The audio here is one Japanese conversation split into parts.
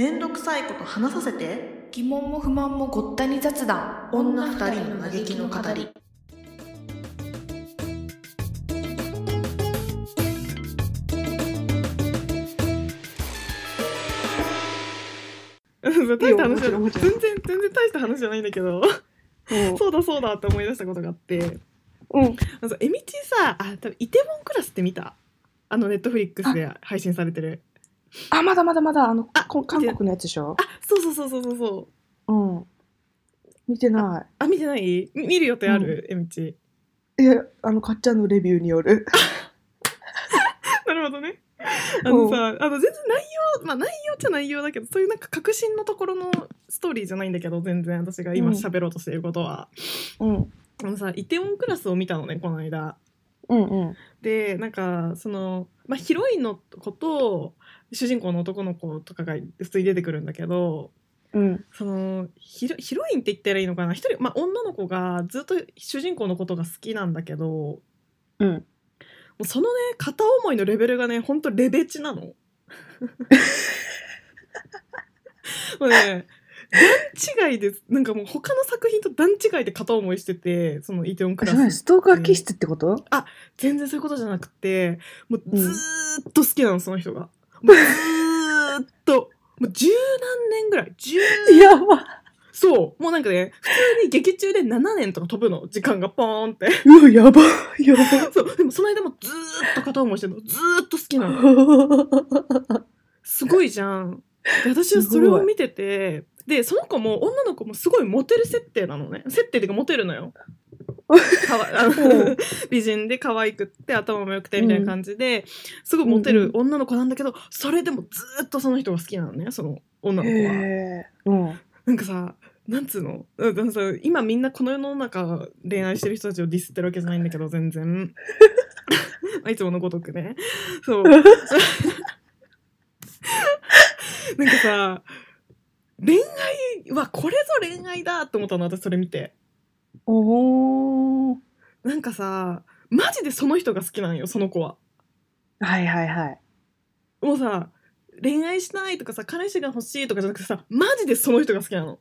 めんどくさいこと話させて。疑問も不満もごったに雑談。女二人の嘆きの語り。大した話全然全然大した話じゃないんだけど。そう。だそうだって思い出したことがあって。うん。あのさえみちさあ多分イテウォンクラスって見た？あのネットフリックスで配信されてるあ、まだまだまだ、あの、あこ韓国のやつでしょ？あそうそうそうそうそうそう。うん。見てなあ見てない？み見る予定ある、えみちい。いや、あの、かっちゃんのレビューによる。なるほどね。あのさあの全然内容まあ内容っちゃ内容だけどそういうなんか革新のところのストーリーじゃないんだけど全然。私が今うん。喋ろうとしていることは、うん。あのさイテウォンクラスを見たのねこの間。うんうん。でなんかその、まあ、ヒロインの子と主人公の男の子とかが普通に出てくるんだけどうん。そのヒロヒロインって言ったらいいのかな？一人、まあ、女の子がずっと主人公のことが好きなんだけどもうん。うそのね片思いのレベルがねほんとレベチなの。もうね段違いです。なんかもう他の作品と段違いで片思いしててそのイテウォンクラス。ストーカー気質ってこと？全然そういうことじゃなくてもううん。ずーっと好きなのその人がもうずーっと。もう十何年ぐらい。十やば。そう。もうなんかね普通に劇中で7年とか飛ぶの時間がポーンって。うわ、やば。やば。そう。でもその間もずーっと片思いしてるの。ずーっと好きなの。すごいじゃん。で私はそれを見てて。でその子も女の子もすごいモテる設定なのね。設定っていうかモテるのよあうのん。美人で可愛くって頭も良くてみたいな感じで、すごいモテる女の子なんだけど、それでもずーっとその人が好きなのねその女の子は。うん。なんかさなんつうの？今みんなこの世の中恋愛してる人たちをディスってるわけじゃないんだけど全然。まあいつものごとくね。そう。なんかさ恋愛はこれぞ恋愛だと思ったの私それ見ておー。なんかさマジでその人が好きなんよその子ははいはいはい。もうさ恋愛したいとかさ彼氏が欲しいとかじゃなくてさマジでその人が好きなの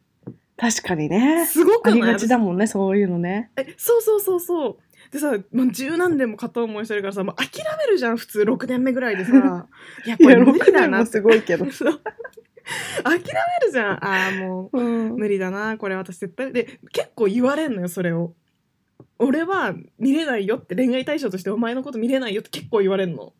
確かにね。すごくない？ありがちだもんね、そういうのね。えそうそうそうそうでさ、まあ、十何年も片思いしてるからさもう諦めるじゃん普通6年目ぐらいでさい やこいや、れ無理6年もだなってすごいけど。そう 諦めるじゃん。ああもう。ん。う無理だなこれ私絶対。で結構言われんのよそれを。俺は見れないよって恋愛対象としてお前のこと見れないよって結構言われんの。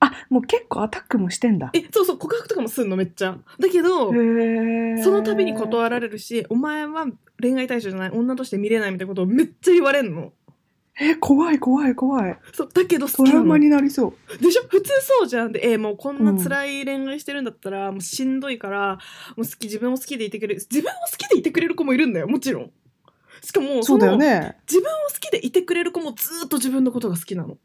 あ、もう結構アタックもしてんだ。えそうそう告白とかもすんのめっちゃ。だけど。その度に断られるしお前は恋愛対象じゃない女として見れないみたいなことをめっちゃ言われんのえ、怖い怖い怖い。そうだけど好トラウマになりそう。でしょ？普通そうじゃんでえーもうこんな辛い恋愛してるんだったら、もうしんどいからもう好き自分を好きでいてくれる自分を好きでいてくれる子もいるんだよもちろんしかもそうだよのね。自分を好きでいてくれる子もずーっと自分のことが好きなの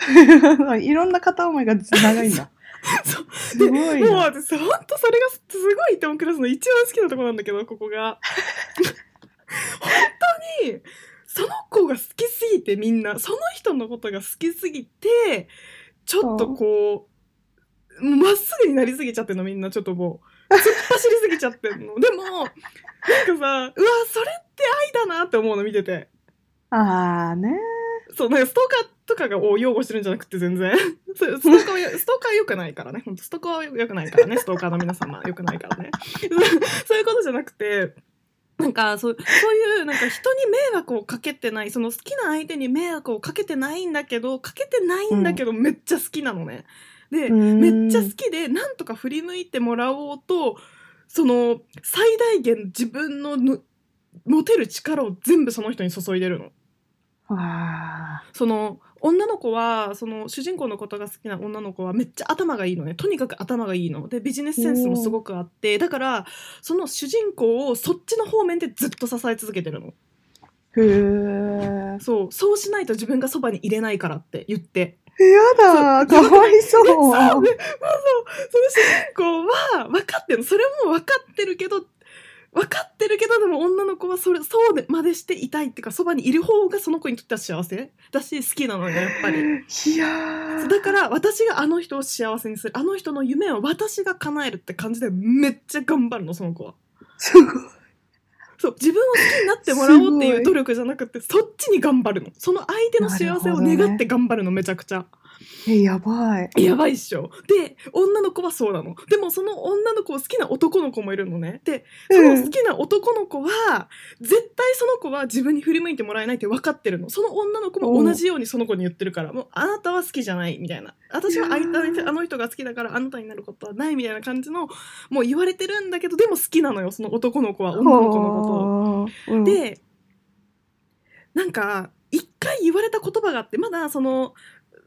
いろんな片思いが長いんだ。そうすごいもうな。私ほんとそれがすごいイテウォンクラスの一番好きなとこなんだけどここが 本当にその子が好きすぎてみんなその人のことが好きすぎてちょっとこうまっすぐになりすぎちゃってんのみんなちょっともう。突っ走りすぎちゃってんの。でもなんかさうわそれって愛だなって思うの見てて。ああね。そうなんかストーカーとかがを擁護してるんじゃなくて全然。ストーカーストーカーは良くないからね。本当ストーカーは良くないからね。ストーカーの皆様良くないからね。そういうことじゃなくてなんかそうそういうなんか人に迷惑をかけてないその好きな相手に迷惑をかけてないんだけどかけてないんだけど、めっちゃ好きなのね。でめっちゃ好きでなんとか振り向いてもらおうとその最大限自分のぬ持てる力を全部その人に注いでるの。あその女の子はその主人公のことが好きな女の子はめっちゃ頭がいいのね。とにかく頭がいいの。でビジネスセンスもすごくあって。だからその主人公をそっちの方面でずっと支え続けてるの。ー。へえ。そう。そうしないと自分がそばに入れないからって言って。やだ、かわいそう。そう。でまあそう。その主人公は分かってるのそれも分かってるけど分かってるけどでも女の子はそれそうでまでしていたいっていうかそばにいる方がその子にとっては幸せ？だし好きなのよやっぱり。いやーだから私があの人を幸せにするあの人の夢を私が叶えるって感じでめっちゃ頑張るのその子は。すごい。そう自分を好きになってもらおうっていう努力じゃなくてそっちに頑張るのその相手の幸せを願って頑張るのめちゃくちゃ。え、やばい。やばいっしょ。で、女の子はそうなの。でもその女の子を好きな男の子もいるのね。で、その好きな男の子は、絶対その子は自分に振り向いてもらえないって分かってるの。その女の子も同じようにその子に言ってるから、もうあなたは好きじゃないみたいな。私はあいたあの人が好きだからあなたになることはないみたいな感じの、もう言われてるんだけど、でも好きなのよ、その男の子は女の子のことを。とを、でなんか一回言われた言葉があってまだその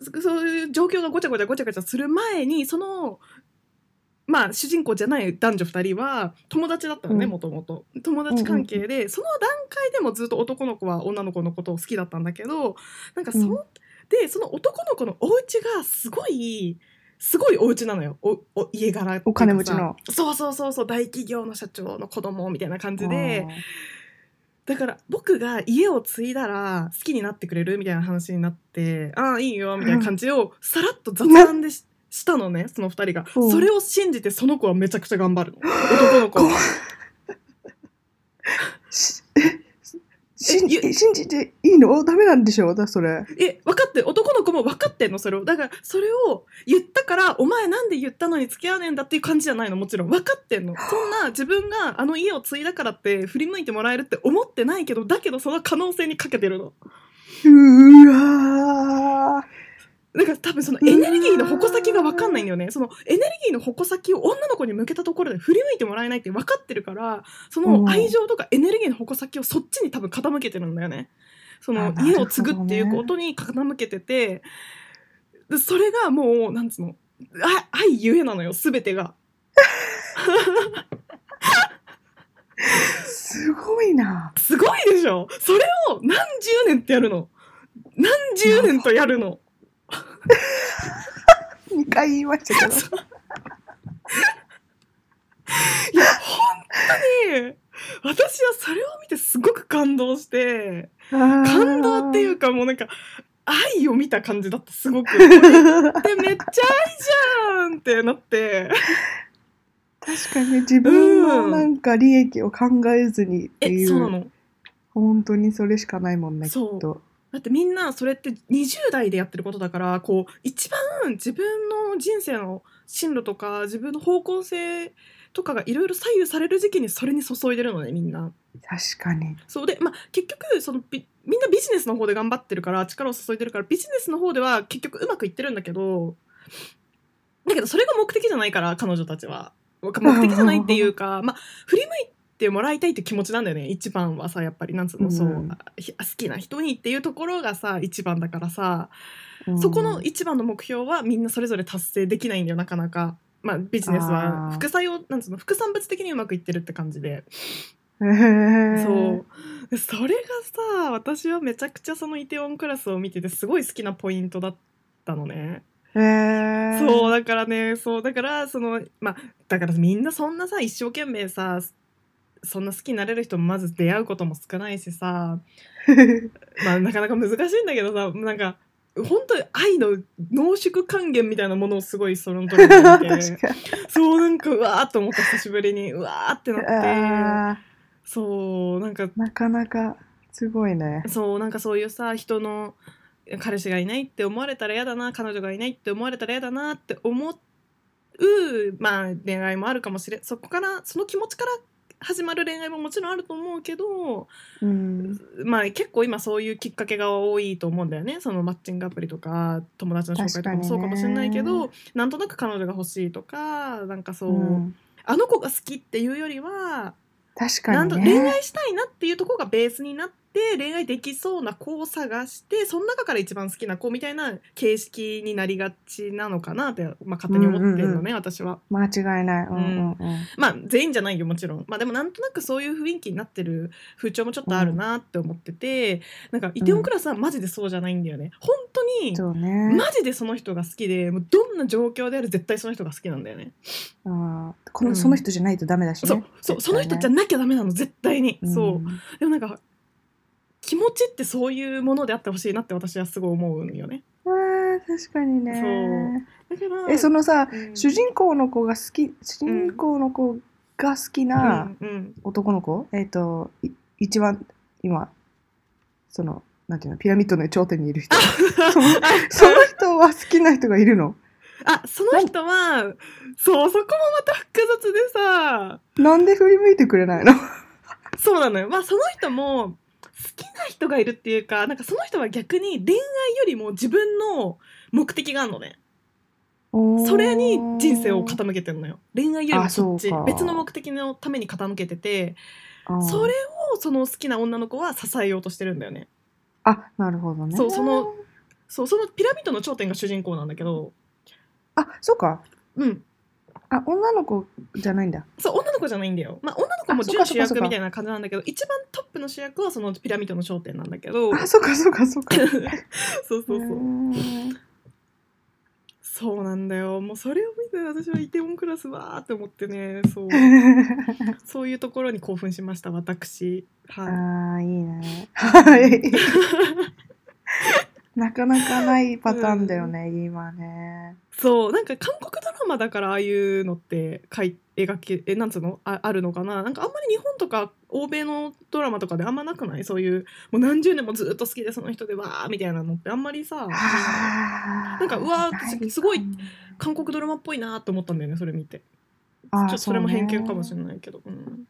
そそういう状況がごちゃごちゃごちゃごちゃする前にそのまあ主人公じゃない男女2人は友達だったのねうん。もともと。友達関係で、その段階でもずっと男の子は女の子のことを好きだったんだけどなんかそ、うん。でその男の子のお家がすごいすごいお家なのよ。おお家柄お金持ちの。そうそうそうそう大企業の社長の子供みたいな感じでだから僕が家を継いだら好きになってくれるみたいな話になってああいいよみたいな感じをさらっと雑談でししたのねその二人が。う。んそれを信じてその子はめちゃくちゃ頑張るの。男の子は信じえゆ信じていいの？ダメなんでしょ私それ。え分かって男の子も分かってんのそれを。だからそれを言ったからお前なんで言ったのに付き合わねえんだっていう感じじゃないのもちろん。分かってんの。そんな自分があの家を継いだからって振り向いてもらえるって思ってないけどだけどその可能性にかけてるの。うわだから多分そのエネルギーの矛先が分かんないんだよね。そのエネルギーの矛先を女の子に向けたところで振り向いてもらえないって分かってるから、その愛情とかエネルギーの矛先をそっちに多分傾けてるんだよね。その家を継ぐっていうことに傾けてて、でそれがもう、なんつうの、あ愛ゆえなのよ、すべてが。ー すごいな。すごいでしょ？それを何十年ってやるの？何十年とやるの？2回言いましたけど。いや、本当に、私はそれを見てすごく感動して、感感動っていうかもうなんか、愛を見た感じだった、すごく。これってめっちゃ愛じゃんってなって。確かに自分のなんか利益を考えずにっていえ、う、そうなの。本当にそれしかないもんねきっと。だってみんなそれって20代でやってることだから、こう、一番自分の人生の進路とか、自分の方向性とかがいろいろ左右される時期にそれに注いでるのね、みんな。確かに。そうで、まあ、結局そのビみんなビジネスの方で頑張ってるから力を注いでるからビジネスの方では結局うまくいってるんだけどだけどそれが目的じゃないから彼女たちは目的じゃないっていうか、まあ、振り向いてもらいたいって気持ちなんだよね一番はさやっぱりなんつうの、そううんひ好きな人にっていうところがさ一番だからさ、うんそこの一番の目標はみんなそれぞれ達成できないんだよなかなか。まあ、ビジネスは副作用なんつうの副産物的にうまくいってるって感じで。そうでそれがさ私はめちゃくちゃそのイテウォンクラスを見ててすごい好きなポイントだったのね。そうだからねそうだからそのまあだからみんなそんなさ一生懸命さそんな好きになれる人もまず出会うことも少ないしさ まあなかなか難しいんだけどさなんか本当に愛の濃縮還元みたいなものをすごいその時に見て。そうなんかうわーっと思った久しぶりにうわーってなってあそうなんかーなかなかすごいね。そうなんかそういうさ人の彼氏がいないって思われたら嫌だな彼女がいないって思われたら嫌だなって思うまあ恋愛もあるかもしれんそこからその気持ちから始まる恋愛ももちろんあると思うけどうん。まあ結構今そういうきっかけが多いと思うんだよねそのマッチングアプリとか友達の紹介とかもそうかもしれないけ確ど、なんとなく彼女が欲しいとかなんかそう、うんあの子が好きっていうよりは確かなんとにね。恋愛したいなっていうところがベースになっって恋愛できそうな子を探してその中から一番好きな子みたいな形式になりがちなのかなって、まあ、勝手に思ってるのね、うんうん私は。間違いない。うんうんうん。まあ全員じゃないよもちろん。まあでもなんとなくそういう雰囲気になってる風潮もちょっとあるなって思ってて、なんかイテウォンクラスはマジでそうじゃないんだよね。本当にね。マジでその人が好きでもうどんな状況である絶対その人が好きなんだよね。うんこの、うんその人じゃないとダメだしね。そうそう、その人じゃなきゃダメなの絶対に。うんそうでもなんか気持ちってそういうものであってほしいなって私はすごい思うんよね。あー確かにね。だからえ、そのさ、うん。主人公の子が好き、主人公の子が好きなうん。うん。男の子、えっ、と、い一番今、その、なんていうの、ピラミッドの頂点にいる人。そのその人は好きな人がいるの？あその人はそうそこもまた複雑でさ。なんで振り向いてくれないの？そうなのよ。まあその人も好きな人がいるっていうかなんかその人は逆に恋愛よりも自分の目的があるのね。それに人生を傾けてるのよ。恋愛よりもあそっち別の目的のために傾けててそれをその好きな女の子は支えようとしてるんだよね。あ、なるほどね。そうそのそうそのピラミッドの頂点が主人公なんだけど。あ、そうか。うんあ、女の子じゃないんだ。そう女の子じゃないんだよ。まあ女の子も準主役みたいな感じなんだけど一番トップの主役はそのピラミッドの頂点なんだけど。あ、そうか、そうか、そうか。そうそうそう。そうなんだよ。もうそれを見て私はイテウォンクラスわーって思ってね。そう。そういうところに興奮しました私。はい。ああ、いいね。はい。なかなかないパターンだよね、今ね。そうなんか韓国ドラマだからああいうのって描い描けえなんつうの？ああるのかな？なんかあんまり日本とか欧米のドラマとかであんまなくない？そういうもう何十年もずっと好きでその人でわーみたいなのってあんまりさはなんかうわすごい韓国ドラマっぽいなと思ったんだよねそれ見て。ちょっとそれも偏見かもしれないけど。うん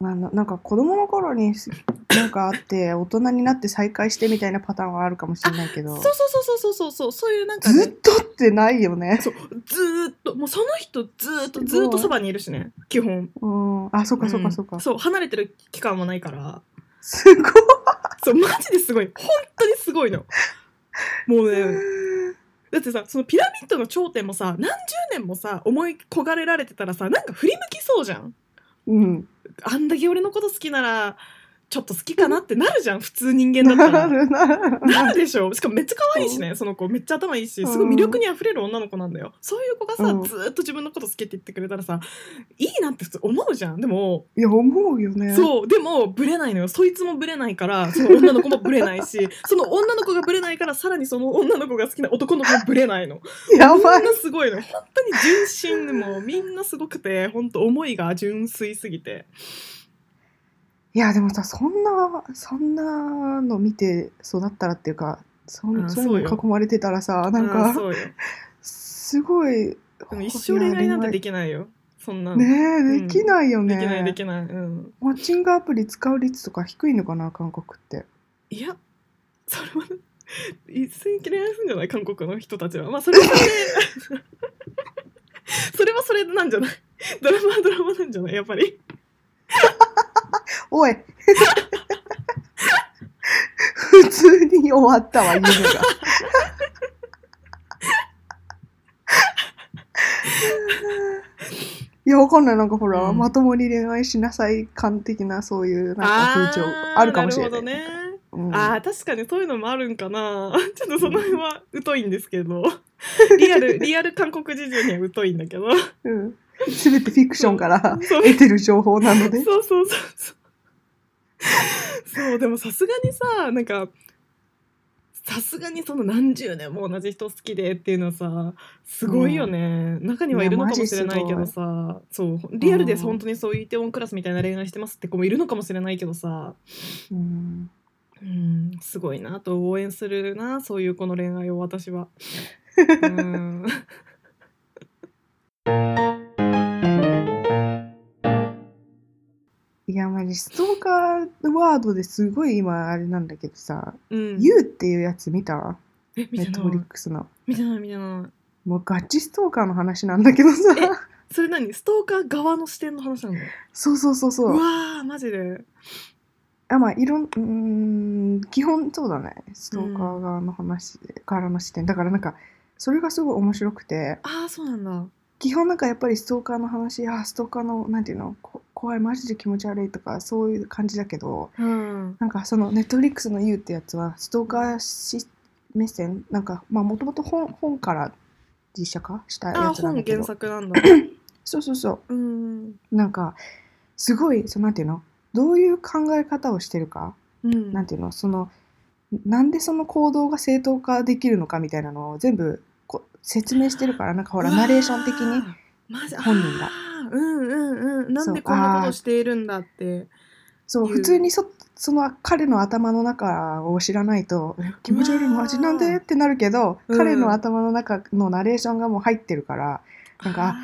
なんだなんか子供の頃にす なんかあって大人になって再会してみたいなパターンはあるかもしれないけど。そうそうそうそうそうそう。そういうなんかね。ずっとってないよね。そうずーっと。もうその人ずーっとずーっとそばにいるしね。基本。うん、あ、そうかそうかそうか。んそう離れてる期間もないから。すごい。そうマジですごい。本当にすごいの。もうね。だってさそのピラミッドの頂点もさ何十年もさ思い焦がれられてたらさなんか振り向きそうじゃんうん。あんだけ俺のこと好きならちょっと好きかなってなるじゃん普通人間だったら。なるなる。なるでしょしかもめっちゃ可愛いしねその子めっちゃ頭いいしすごい魅力にあふれる女の子なんだよ。そういう子がさ、うん。ずーっと自分のこと好きって言ってくれたらさいいなって普通思うじゃん。でも、いや、思うよね。そう。でもブレないのよ。そいつもブレないからその女の子もブレないし その女の子がブレないからさらにその女の子が好きな男の子もブレないの。みんやばい。なすごいの本当に純真でもうみんなすごくて本当思いが純粋すぎていや、でもさ、そんな、そんなの見て育ったらっていうか、そんあそうそうよ。囲まれてたらさ、なんか、そうよ。すごい。でも一生恋愛なんてできないよ。そんなの。ねえ、できないよね。できないできない。うん。マッチングアプリ使う率とか低いのかな、韓国って。いやそれは一斉に恋愛するんじゃない韓国の人たちは。まあそれはそれで それはそれなんじゃない。ドラマはドラマなんじゃないやっぱりおい普通に終わったわ、夢が。いや、わかんない。なんかほら、うんまともに恋愛しなさい感的な、そういう、なんか風潮あるかもしれない。なるほどねうんあー確かにそういうのもあるんかな ちょっとその辺は疎いんですけど リアルリアル韓国事情には疎いんだけどうん。すべてフィクションからそう得てる情報なので。そうそうそうそう そうでもさすがにさなんかさすがにその何十年も同じ人好きでっていうのはさすごいよね、中にはいるのかもしれないけどさそうリアルでうん。本当にそういうイテウォンクラスみたいな恋愛してますって子もいるのかもしれないけどさ。うん。うんすごいなと応援するなそういう子の恋愛を私は。うんいや、まじ、ストーカーワードですごい今あれなんだけどさ、うん、You っていうやつ見た？え見てットフリッいクスの。見てない見てない。もうガチストーカーの話なんだけどさ。それ何？ストーカー側の視点の話なの？そうそうそうそう。う。わーマジで。あまあいろんうーん基本そうだね。ストーカー側の話からの視点。だからなんかそれがすごい面白くて。ああそうなんだ基本なんかやっぱりストーカーの話あストーカーのなんていうのこ怖いマジで気持ち悪いとかそういう感じだけどうん。なんかそのネットフリックスの「You」ってやつはストーカーし目線なんかまあもともと本本から実写化したあやあ本原つなんだけど。作なんだ。そうそうそう。うん。なんかすごいそのなんていうのどういう考え方をしてるかうん。なんていうのそのなんでその行動が正当化できるのかみたいなのを全部説明してるからなんかほらナレーション的に。本人が。うんうんうん。なんでこんなことしているんだって。そう普通にそその彼の頭の中を知らないとえ気持ち悪いマジなんで？ってなるけど、うん。彼の頭の中のナレーションがもう入ってるからなんか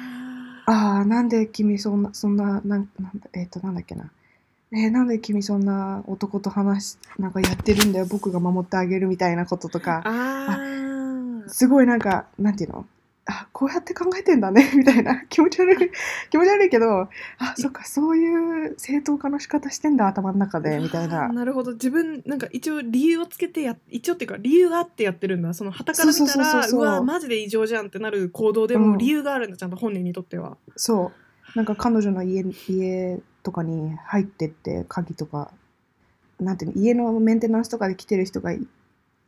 ああなんで君そんなそんななんなんだえっ、となんだっけな。えーなんで君そんな男と話しなんかやってるんだよ。僕が守ってあげるみたいなこととーか。あーすごいなんかなんていうの？あこうやって考えてんだね みたいな。気持ち悪い。気持ち悪いけどあそっかそういう正当化の仕方してんだ頭の中でみたいな。なるほど。自分なんか一応理由をつけてや一応っていうか理由があってやってるんだ。その旗から見たらうわマジで異常じゃんってなる行動でうん。も理由があるんだちゃんと本人にとっては。そう。なんか彼女の家家とかに入ってって鍵とかなんていうの家のメンテナンスとかで来てる人がい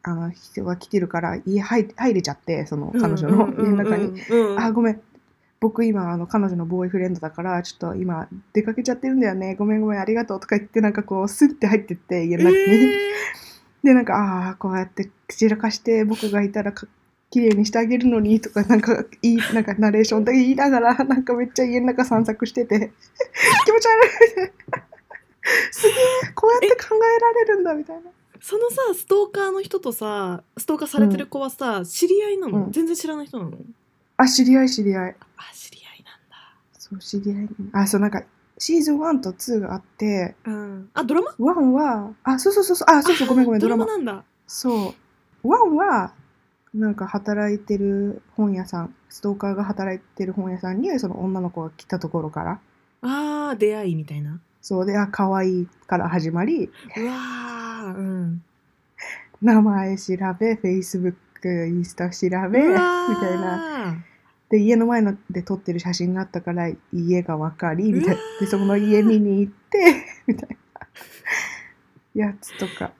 あの人が来てるから家入入れちゃってその彼女の家の中に、あごめん。僕今あの彼女のボーイフレンドだからちょっと今出かけちゃってるんだよね。ごめんごめんありがとうとか言ってなんかこうスッて入ってって家の中に、えでなんかああこうやって散らかして僕がいたらか綺麗にしてあげるのにとかなんかいいなんかナレーションで言いながらなんかめっちゃ家の中散策してて。気持ち悪い。すげえこうやって考えられるんだみたいな。ーそのさストーカーの人とさストーカーされてる子はさ、知り合いなの、うん。全然知らない人なの？あ知り合い知り合い。あ知り合いなんだ。そう知り合い。あそうなんかシーズン1と2があって。うん。あドラマ？1はあそうそうそうそう。あそうそうごめんごめんドラマ。なんだ。そう。1はなんか働いてる本屋さん。ストーカーが働いてる本屋さんにその女の子が来たところから。あー出会いみたいな。そうで、あ、可愛いから始まり、うわーうん名前調べ、Facebook、インスタ調べ、みたいな。ーで、家の前ので撮ってる写真があったから、家がわかり、みたいな。で、そこの家見に行って、みたいな。やつとか。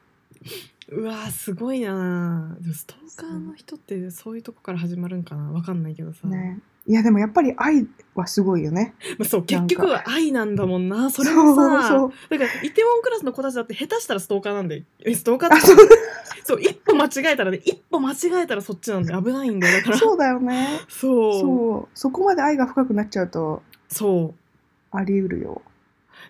うわーすごいなーでもストーカーの人ってそういうとこから始まるんかなわかんないけどさ、ね。いや、でもやっぱり愛はすごいよね。まあ、そう結局は愛なんだもんな。それもさそうだからイテウォンクラスの子たちだって下手したらストーカーなんで。えストーカーあ、ってそう。そう一歩間違えたらね一歩間違えたらそっちなんで危ないんだよ。だから。そうだよね。そう。そう。そう。そこまで愛が深くなっちゃうと、あり得るよ。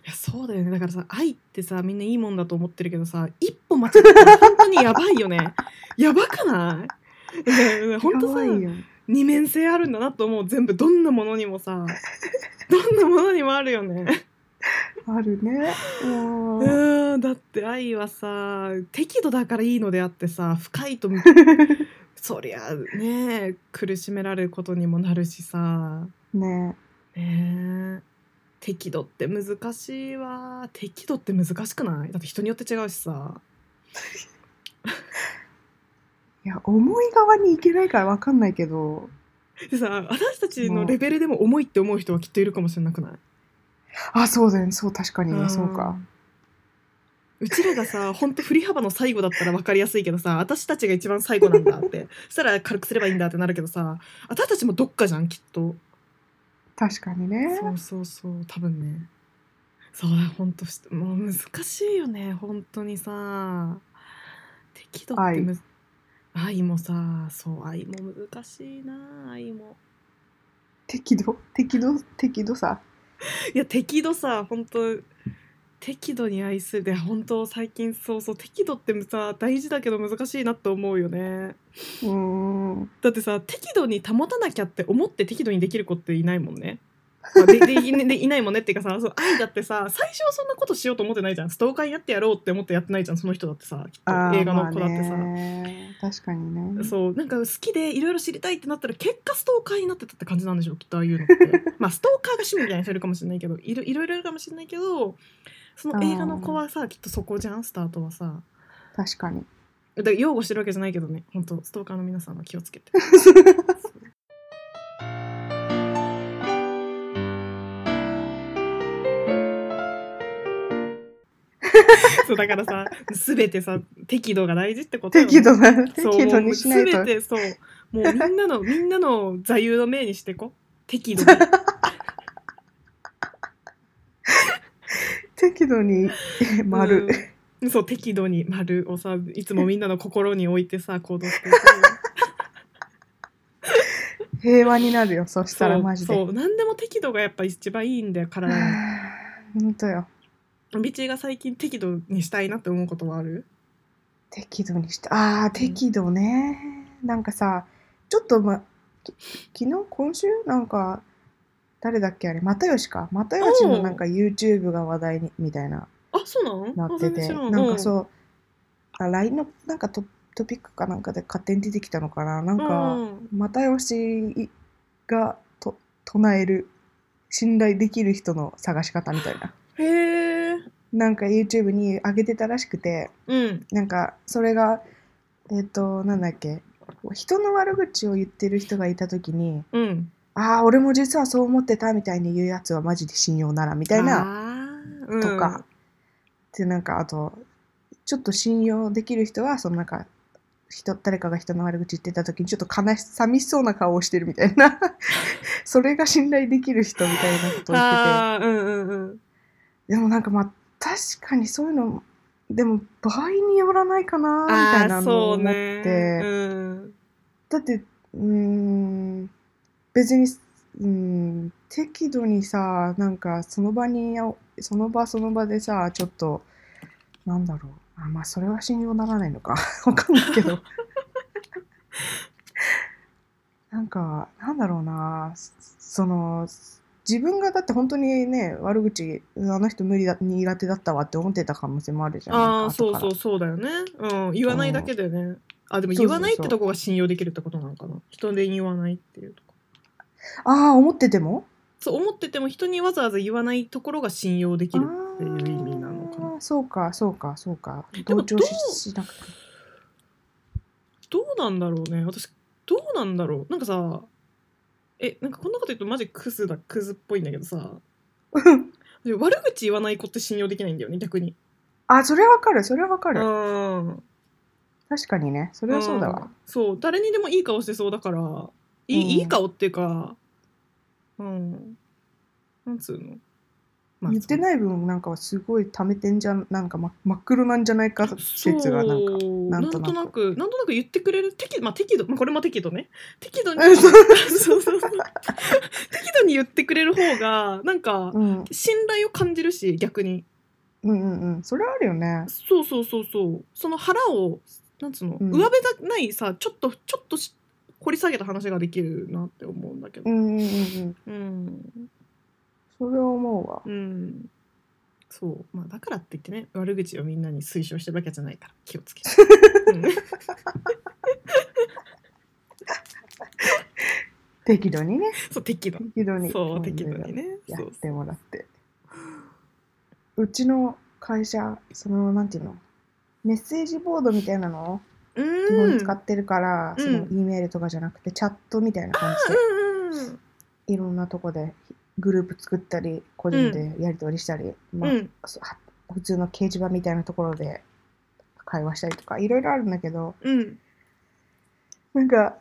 いやそうだよね。だからさ愛ってさみんないいもんだと思ってるけどさ一歩間違えたら本当にやばいよね。やばくない？本当さやばいよ。二面性あるんだなと思う全部。どんなものにもさ。どんなものにもあるよね。あるね。もうんだって愛はさ適度だからいいのであってさ深いと そりゃね苦しめられることにもなるしさ。ね。ね。え適度って難しいわ。適度って難しくない？だって人によって違うしさ いや、重い側に行けないからわかんないけど、でさ私たちのレベルでも重いって思う人はきっといるかもしれなくない？あ、そうだよね。そう、確かに。ね。そうか。うちらがさほんと振り幅の最後だったら分かりやすいけどさ私たちが一番最後なんだって。そしたら軽くすればいいんだってなるけどさ私たちもどっかじゃんきっと。確かにね。そうそうそう。多分ね。そうだほんとしもう難しいよね本当にさ。適度ってむず愛もさそう愛も難しいな愛も適度適度適度さ。いや適度さ本当適度に愛するで本当最近そうそう適度ってさ大事だけど難しいなって思うよねうーん。だってさ適度に保たなきゃって思って適度にできる子っていないもんね。まあ、ででい でいないもんね。っていうかさそう愛だってさ最初はそんなことしようと思ってないじゃん。ストーカーになってやろうって思ってやってないじゃんその人だってさきっと。映画の子だってさ、確かにね。そうなんか好きでいろいろ知りたいってなったら結果ストーカーになってたって感じなんでしょうきっとああいうのって。まあストーカーが趣味みたいな人いるかもしれないけどいろいろいろいるかもしれないけどその映画の子はさきっとそこじゃんスタートはさ。確かに。だから擁護してるわけじゃないけどね本当ストーカーの皆さんは気をつけて そうだからさ全てさ適度が大事ってことよ適度な、適度にしないともう。全てそうもうみんなの みんなの座右の銘にしてこ適度に 適度に丸。うんそう適度に丸をさいつもみんなの心に置いてさ行動していく平和になるよ、そしたらマジで。そう何でも適度がやっぱ一番いいんだよ体に 本当よ。ビチが最近適度にしたいなって思うことはある？適度にして。ああ、適度ね。なんかさ、ちょっとま、き昨日、今週？なんか、誰だっけあれ、又吉か？又吉のなんか YouTube が話題にみたいな、あそうなのなってて。なんかそう、あ LINE のなんかトトピックかなんかで勝手に出てきたのかな？なんうんか、うん又吉がと唱える信頼できる人の探し方みたいな。へえなんか YouTube に上げてたらしくて、うん。なんかそれがえっ、となんだっけ人の悪口を言ってる人がいた時にうん。ああ俺も実はそう思ってたみたいに言うやつはマジで信用ならみたいなあーとか、でなんかあとちょっと信用できる人はそのなんか人誰かが人の悪口言ってた時にちょっと悲し寂しそうな顔をしてるみたいな。それが信頼できる人みたいなことを言ってて。あーうんうんうん。でもなんかまあ確かにそういうのでも場合によらないかなみたいなのを思って、ね。うん。だってうーん別にうん適度にさなんかその場にその場その場でさちょっとなんだろう。あまあそれは信用ならないのか。わかんないけど。なんかなんだろうな。その自分がだって本当にね悪口あの人無理だ苦手だったわって思ってた可能性もあるじゃん。ああそうそうそうだよね。うん言わないだけでね。あでもそうそうそう。言わないってとこが信用できるってことなのかな。人で言わないっていうとこ。ああ思ってても？そう思ってても人にわざわざ言わないところが信用できるっていう意味なのかな。そうかそうかそうか。でも同調ししなくて。どうなんだろうね。私どうなんだろう。なんかさえなんかこんなこと言うとマジクズだクズっぽいんだけどさ。で悪口言わない子って信用できないんだよね逆に。あそれはわかるそれはわかる。うん。確かにねそれはそうだわ、ん。そう誰にでもいい顔してそうだから。いい,、うん。いい顔っていうかうん。なんつうの、まあ言ってない分なんかはすごい貯めてんじゃんなんか、ま、真っ黒なんじゃないか説がなんかななんんととなく。なんとなく言ってくれる？適,、まあ、適度、まあ、これも適度ね。適度にうん そうそうそう。適度に言ってくれる方がなんかうん、信頼を感じるし逆に。うんうんうん。それはあるよね。そうそうそうそう。その腹をなんつうの、うん。上辺がないさちょっとちょっとし掘り下げた話ができるなって思うんだけど。うんうんうんうん。うんそれは思うわ。うん。そう。まあだからって言ってね悪口をみんなに推奨してるわけじゃないから気をつけて、うん。適度にね。そう適度。適度にそう適度にね。やってもらって。うちの会社そのなんていうの？メッセージボードみたいなのをう基ん本使ってるから、うん。その E メールとかじゃなくてチャットみたいな感じで。うんうん。いろんなとこでグループ作ったり個人でやり取りしたり、まあうん。そは普通の掲示板みたいなところで会話したりとかいろいろあるんだけどうん。なんか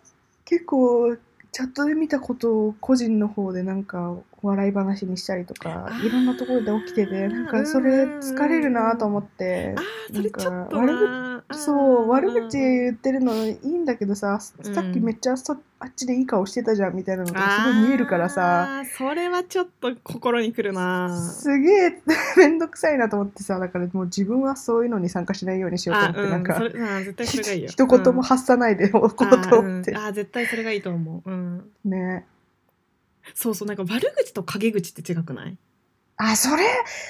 結構チャットで見たことを個人の方でなんか笑い話にしたりとかいろんなところで起きててなんかそれ疲れるなと思ってあーそれちょっとなんかなあーそう悪口言ってるのいいんだけどさうん。さっきめっちゃそあっちでいい顔してたじゃんみたいなのがすごい見えるからさ。それはちょっと心にくるな。すげえめんどくさいなと思ってさだからもう自分はそういうのに参加しないようにしようとあ思ってなんかうんそれあー絶対それがいいよ。一言も発さないでおこうと思って。うんあー絶対それがいいと思う、うん、ね。そうそうなんか悪口と陰口って違くない？あそれ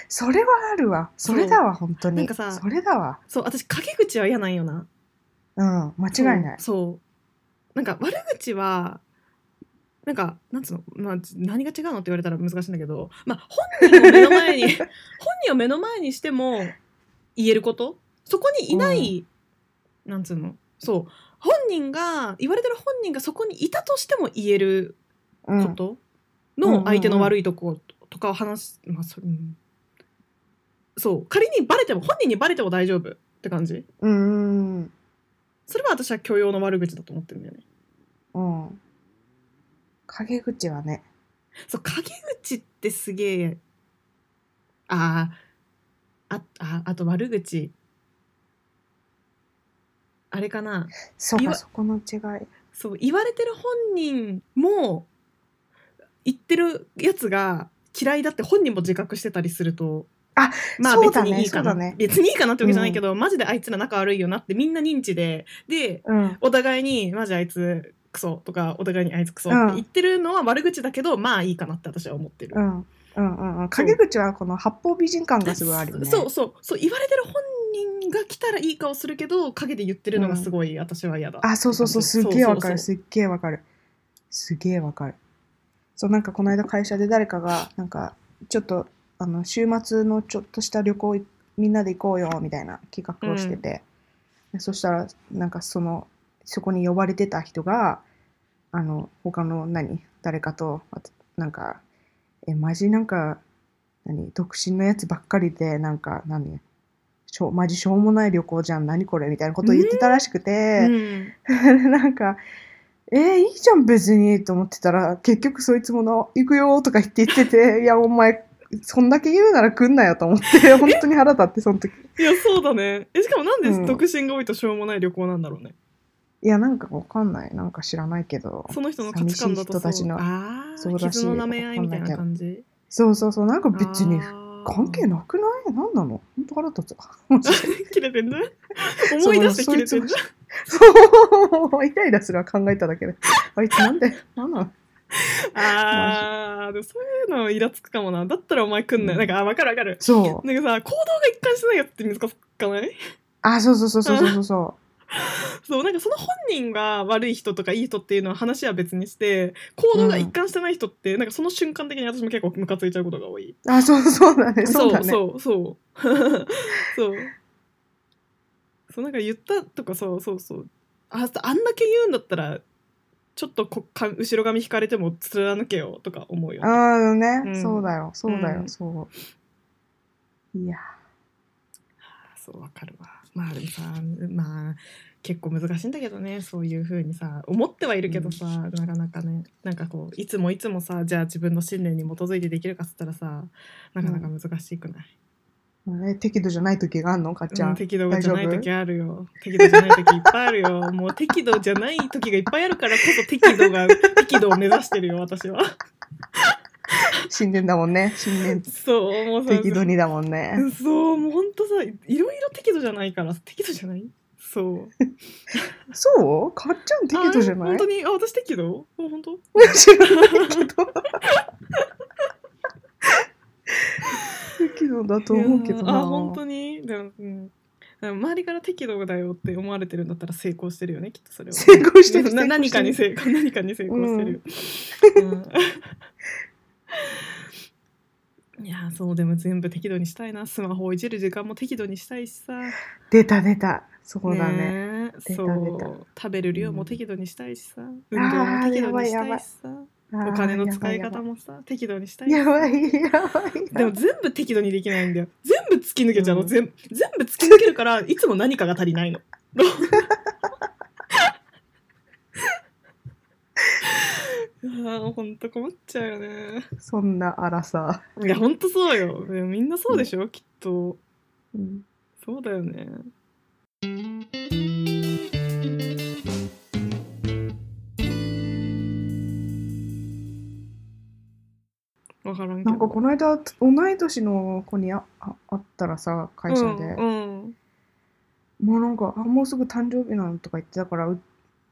それはあるわ。それだわ本当に。なんかさそれだわ。そう私陰口は嫌なんよな。うん間違いない。そう。なんか悪口はなんかなんつうの、まあ、何が違うのって言われたら難しいんだけど、まあ、本人を目の前に 本人を目の前にしても言えること？そこにいない、なんつうの？そう。本人が言われてる本人がそこにいたとしても言えるうん。ことの相手の悪いとことかを話す、まあそうん。そう。仮にバレても本人にバレても大丈夫って感じ。うんうん。それは私は許容の悪口だと思ってるんだよね。うん。陰口はね。そう陰口ってすげえあーあああと悪口。あれかな。そうかそこの違い。そう言われてる本人も言ってるやつが嫌いだって本人も自覚してたりするとあまあ別にいいかな、そうだね。別にいいかなってわけじゃないけど、マジであいつら仲悪いよなってみんな認知ででうん。お互いにマジあいつクソとかお互いにあいつクソっうん。て言ってるのは悪口だけど、まあいいかなって私は思ってる。うん。うんうんうん。陰口はこの八方美人感がすごいあるよね。そう。そう。そう。言われてる本人が来たらいい顔するけど陰で言ってるのがすごい私は嫌だ、あそうそうそう。すっげえわかる。すっげえわかる。すげえわかるそうなんかこの間会社で誰かがなんかちょっとあの週末のちょっとした旅行みんなで行こうよみたいな企画をしてて、でそしたらなんかそのそこに呼ばれてた人があの他の何誰かとあとなんかえマジなんか何独身のやつばっかりでなんか何しょマジしょうもない旅行じゃん何これみたいなことを言ってたらしくて、うん。なんか、えー、いいじゃん別にと思ってたら、結局そいつもの、行くよとか言って言ってて、いやお前、そんだけ言うなら来んなよと思って、本当に腹立って、その時。いやそうだねえしかもなんでうん独身が多いとしょうもない旅行なんだろうね、いや、なんかわかんない。なんか知らないけど。その人の価値観だとそう人たちのああそうらしい傷の舐め合いみたいな感じそうそうそう、なんか別に関係なくない？なんなの？本当腹立つ。切れてんじゃん思い出して切れてんじゃんそう、イライラするわ、考えただけで。あいつなんで？なんなの？あーでもそういうのイラつくかもな。だったらお前来んなよ、うん。なんかあ分かる分かる。そう。なんかさ行動が一貫してないやつって難しかない？あ、そうそうそうそうそうそ そうなんかその本人が悪い人とかいい人っていうのは話は別にして行動が一貫してない人って、なんかその瞬間的に私も結構ムカついちゃうことが多い。う。あ、そうそうだね。そうだね。そうそうそう。そう。そうなんか言ったとかそうそうそう。ああんだけ言うんだったらちょっとこか後ろ髪引かれても貫けよとか思うよ、ね、ああね、うん。そうだよ、そうだよ、うん。そう。いや、そうわかるわまあでもさまあ結構難しいんだけどねそういうふうにさ思ってはいるけどさ、なかなかねなんかこういつもいつもさじゃあ自分の信念に基づいてできるかっつったらさなかなか難しくない、ね、適度じゃない時があんのかっちゃん。うん適度じゃない時あるよ。適度じゃない時いっぱいあるよ。もう適度じゃない時がいっぱいあるからこそ適度が適度を目指してるよ私は 新年だもんね、新年そうもうさ適度にだもんね。そうもうほんとさいろいろ適度じゃないから適度じゃない？そう。そう？かっちゃん適度じゃない？あ本当に？あ私適度？あ本当？知らないけど。適度だと思うけどな。あ本当に？でも、うん、周りから適度だよって思われてるんだったら成功してるよねきっとそれは。成功してる。な何かに成成功何かに成功してるよ、うん いやーそうでも全部適度にしたいなスマホをいじる時間も適度にしたいしさ出た出た。そうだね。ね出たそた食べる量も適度にしたいしさ、運あー動も適度にしたいいしさお金の使い方も。もさ適度にしたいしやばいやばい。でも全部適度にできないんだよ。全部突き抜けちゃうの。うん全全部突き抜けるから、いつも何かが足りないの。ああ、ほんと困っちゃうよね。そんな荒さ。いや、ほんとそうよ。みんなそうでしょ、きっと。うんそうだよね。わからん。なんかこの間同い年の子にああ会ったらさ会社で、うんうんもうなんかあもうすぐ誕生日なのとか言ってたからう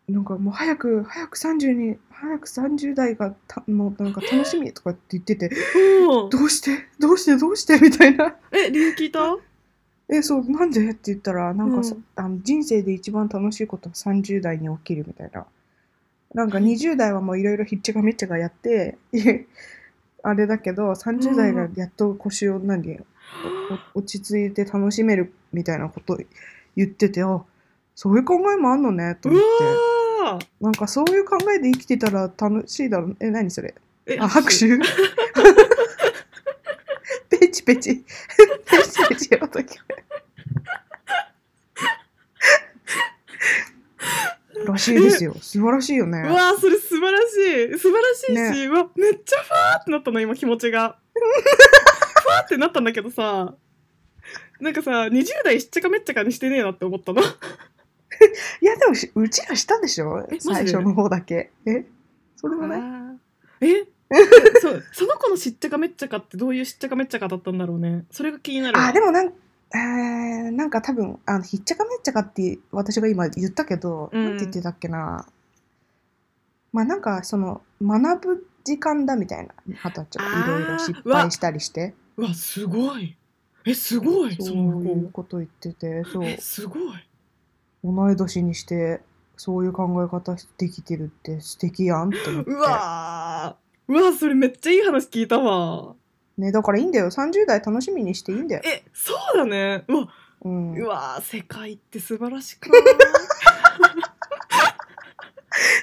なんかもう早く早く30に早く30代がたのなんか楽しみとかって言っててうん。どうして？どうして？どうして？みたいな。え、理由聞いた？えそうなんで？って言ったらなんかさ、うん。あの人生で一番楽しいことは30代に起きるみたいな。なんか20代はもういろいろひっちゃかめっちゃかやって、あれだけど、30代がやっと腰を何、おお落ち着いて楽しめるみたいなこと言ってて、あ、そういう考えもあんのね、とう思って。わーなんかそういう考えで生きてたら楽しいだろう。え、何それ？えあ、拍手？ペチペチ。ペチペチやったらしいですよ。素晴らしいよね。うわーそれ素晴らしい。素晴らしいし、ね。うわめっちゃファーってなったの今気持ちが。ファーってなったんだけどさ。なんかさ20代しっちゃかめっちゃかにしてねえなって思ったの いや、でもし、うちらしたでしょ？えマジで？最初の方だけ。え？それもね。え？そうその子のしっちゃかめっちゃかってどういうしっちゃかめっちゃかだったんだろうね。それが気になる。わあ、でもなんえー、なんか多分、あの、ひっちゃかめっちゃかって私が今言ったけど、うん。なんて言ってたっけな。まあなんか、その、学ぶ時間だみたいな、二十歳あー。いろいろ失敗したりして。うわすごい。えすごいそそうのいう子こと言ってて、そう。えすごい同い年にして、そういう考え方できてるって素敵やんって思って。うわーうわそれめっちゃいい話聞いたわね、だからいいんだよ。30代楽しみにしていいんだよ。えそうだねうわうん。うわ世界って素晴らしく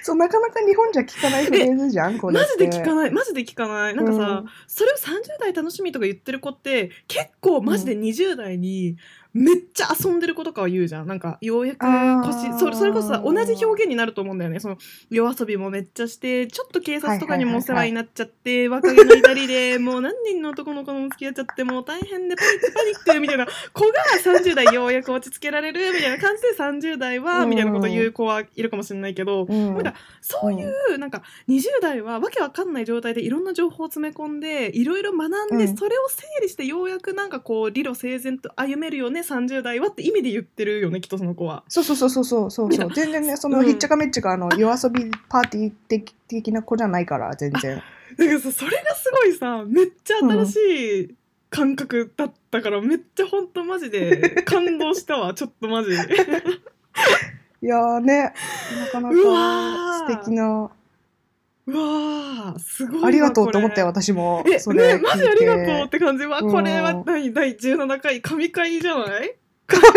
そう、なかなか日本じゃ聞かないフレーズじゃん、これマ。ジで聞かないマジで聞かないなんかさ、うんそれを30代楽しみとか言ってる子って結構マジで20代にめっちゃ遊んでる子とかは言うじゃん。なんかようやくあ腰ーそれそれこそさ同じ表現になると思うんだよね。その夜遊びもめっちゃしてちょっと警察とかにもお世話になっちゃって、若気の至りで もう何人の男の子も付き合っちゃってもう大変でパニックパニックみたいな。子が30代ようやく落ち着けられるみたいな。感じで30代はうん。みたいなこと言う子はいるかもしれないけど、うん。なんかそういうなんか20代はわけわかんない状態でいろんな情報を詰め込んでいろいろ学んで、うん。それを整理してようやくなんかこう理路整然と歩めるよね30代はって意味で言ってるよねきっとその子は。そうそうそうそうそうそうそう。全然ね、その、うんひっちゃかめっちゃか、あの、夜遊びパーティー的的な子じゃないから、全然。だからさそれがすごいさめっちゃ新しい感覚だったから、めっちゃほんとマジで感動したわ ちょっとマジ。いやーね、なかなか素敵な、うわーすごいわありがとうと思ったよ、私も。え、それね、マジありがとうって。て感じは、うんこれは何？第17回？神回じゃない？神回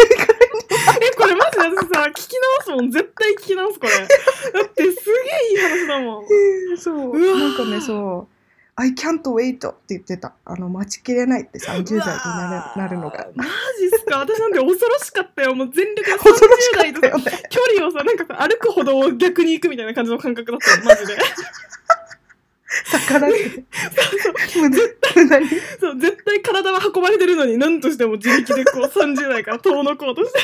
え、これマジで私さ、聞き直すもん。絶対聞き直す、これ。だってすげえいい話だもん。え ーそう。うわーなんかね、そう。I can't wait って言ってた。あの、待ちきれないって30代になるなるのが。マジっすか？私なんて恐ろしかったよ。もう全力で恐ろし30か代とかね。距離をさ、なんかさ、歩く歩道を逆に行くみたいな感じの感覚だったよ、マジで。逆らって。もう絶対何そう、絶対体は運ばれてるのに、何としても自力でこう30代から遠のこうとして。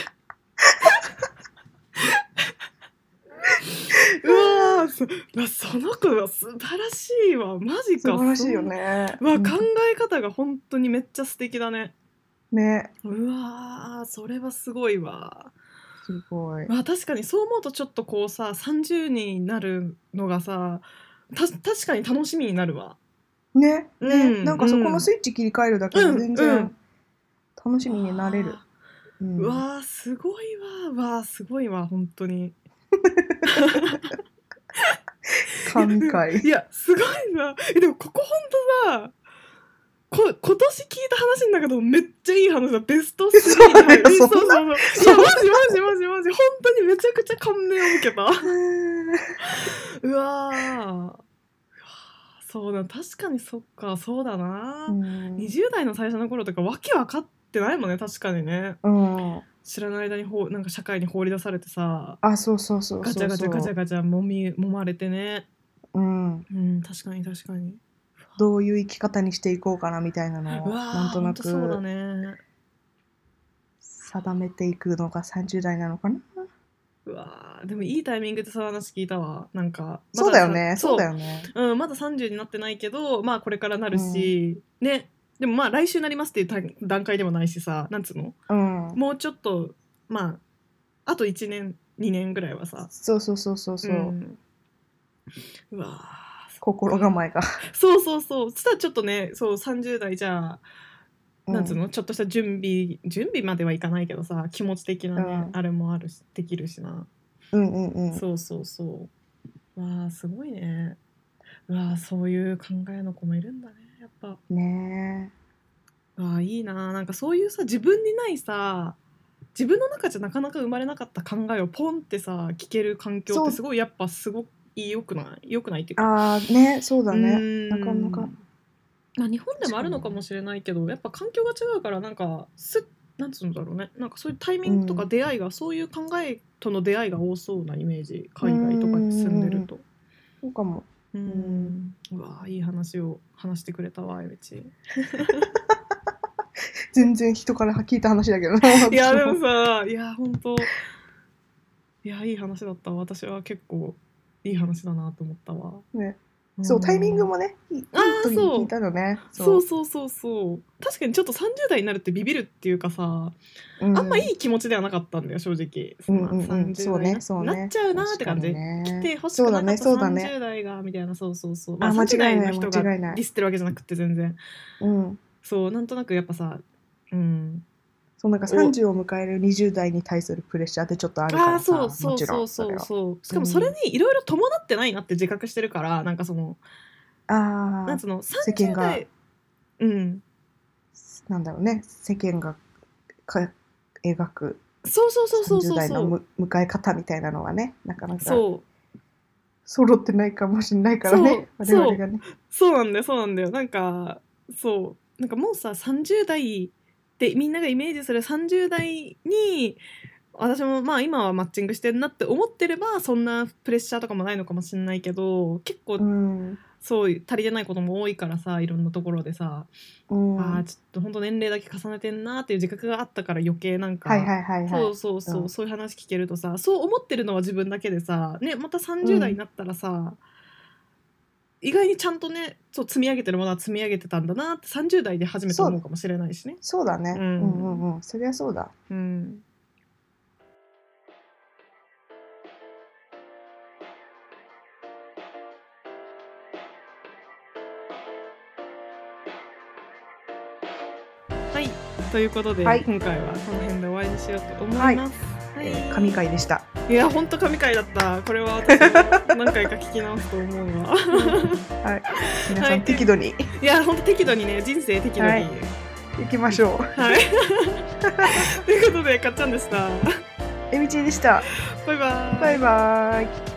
うわーそうわその子は素晴らしいわ。マジか。素晴らしいよね。う。わうん。考え方が本当にめっちゃ素敵だね。ね。うわーそれはすごいわ。すごい。まあ確かにそう思うとちょっとこうさ30になるのがさた確かに楽しみになるわ。ね。うね。んなんかそこのスイッチ切り替えるだけで全うん。う然ん楽しみになれる。うん。うわーすごいわわーすごいわ本当に神回い。やすごいな。えでもここほんとさこ今年聞いた話の中でもめっちゃいい話だ。ベスト3そうだよ。に入るそうそうそう。いやマジマジマジマジ。本当にめちゃくちゃ感銘を受けた。うわそうだ確かにそっか。そうだな、うん。20代の最初の頃とかわけ分かってないもんね。確かにね。うん。知らない間にほうなんか社会に放り出されてさあ、そうそうそう。ガチャガチャガチャガチャもみ揉まれてねうん。うん確かに確かにどういう生き方にしていこうかなみたいなのを、なんとなほんとそうだくね定めていくのが30代なのかな？うわーでもいいタイミングでその話聞いたわなんかまそうだよね。さそうだよね。うん、まだ30になってないけどまあこれからなるし、ねでもまあ来週なりますっていう段階でもないしさなんつうの？うん。もうちょっとまああと1年2年ぐらいはさ。そうそうそうそうそう。ん。うわー。心構えが。そうそうそう。そしたらちょっとねそう30代じゃあなんつうの、ちょっとした準備準備まではいかないけどさ気持ち的なね、うん。あれもあるしできるしな、うんうんうん。そうそうそう。わあすごいね。うわあそういう考えの子もいるんだねやっぱ。ねうわあいいな。なんかそういうさ自分にないさ自分の中じゃなかなか生まれなかった考えをポンってさ聞ける環境ってすごいやっぱすごい良くない？良くないっていうか。ああねそうだね。うん。なかなか。まあ、日本でもあるのかもしれないけどやっぱ環境が違うからなんかすなんつうんだろうね。なんかそういうタイミングとかうん。出会いが、そういう考えとの出会いが多そうなイメージ。海外とかに住んでると。そうかも。うん。うわいい話を話してくれたわえみち全然人から聞いた話だけど。いやでもさいや本当いやいい話だったわ。私は結構いい話だなと思ったわ、ね。そうタイミングもねいいいいあーそう。時に聞いたのね。そう。そうそうそう確かにちょっと30代になるってビビるっていうかさ、うん。あんまいい気持ちではなかったんだよ正直、うんうんうん。30そうね代になっちゃうなって感じ、ね。来て欲しくなかったそうだね30代がみたいな。そうそうそう、あ間違い30代ないの人がディスってるわけじゃなくて全然。うん。そうなんとなくやっぱさうん。そうなんか30を迎える20代に対するプレッシャーってちょっとあるかああらさそうそうそうんそう。そうしかもそれにいろいろ伴ってないなって自覚してるからなんかそのああなんつうの世間30が代うん。なんだろうね。世間がか描くそうそうそうそうそ30う。代のむ迎え方みたいなのはね。なかなかそう。揃ってないかもしれないからね。我々がね。そうなんだよそうなんだよ。なんかそう。なんかもうさ30代ってみんながイメージする30代に私もまあ今はマッチングしてんなって思ってればそんなプレッシャーとかもないのかもしれないけど結構うん。そう足りてないことも多いからさいろんなところでさ、うん。ああちょっと本当年齢だけ重ねてんなっていう自覚があったから余計なんか、はいはいはいはい。そうそうそう、うん。そういう話聞けるとさそう思ってるのは自分だけでさ、ね、また30代になったらさ、意外にちゃんとねそう積み上げてるものは積み上げてたんだなって30代で初めて思うかもしれないしね。そうだね、ううんん、うんうん。そりゃそうだ。うん。はい。ということで、はい。今回はこの辺で終わりにしようと思います。はいえー神回でしたいや、ほんと神回だった。これは私も何回か聞き直すと思うわ。はい皆さはいん適度にいや、ほんと適度にね、人生適度に。ははいい。行きましょうということで、かっちゃんでした。えみちでしたバイバーイ。バイバイ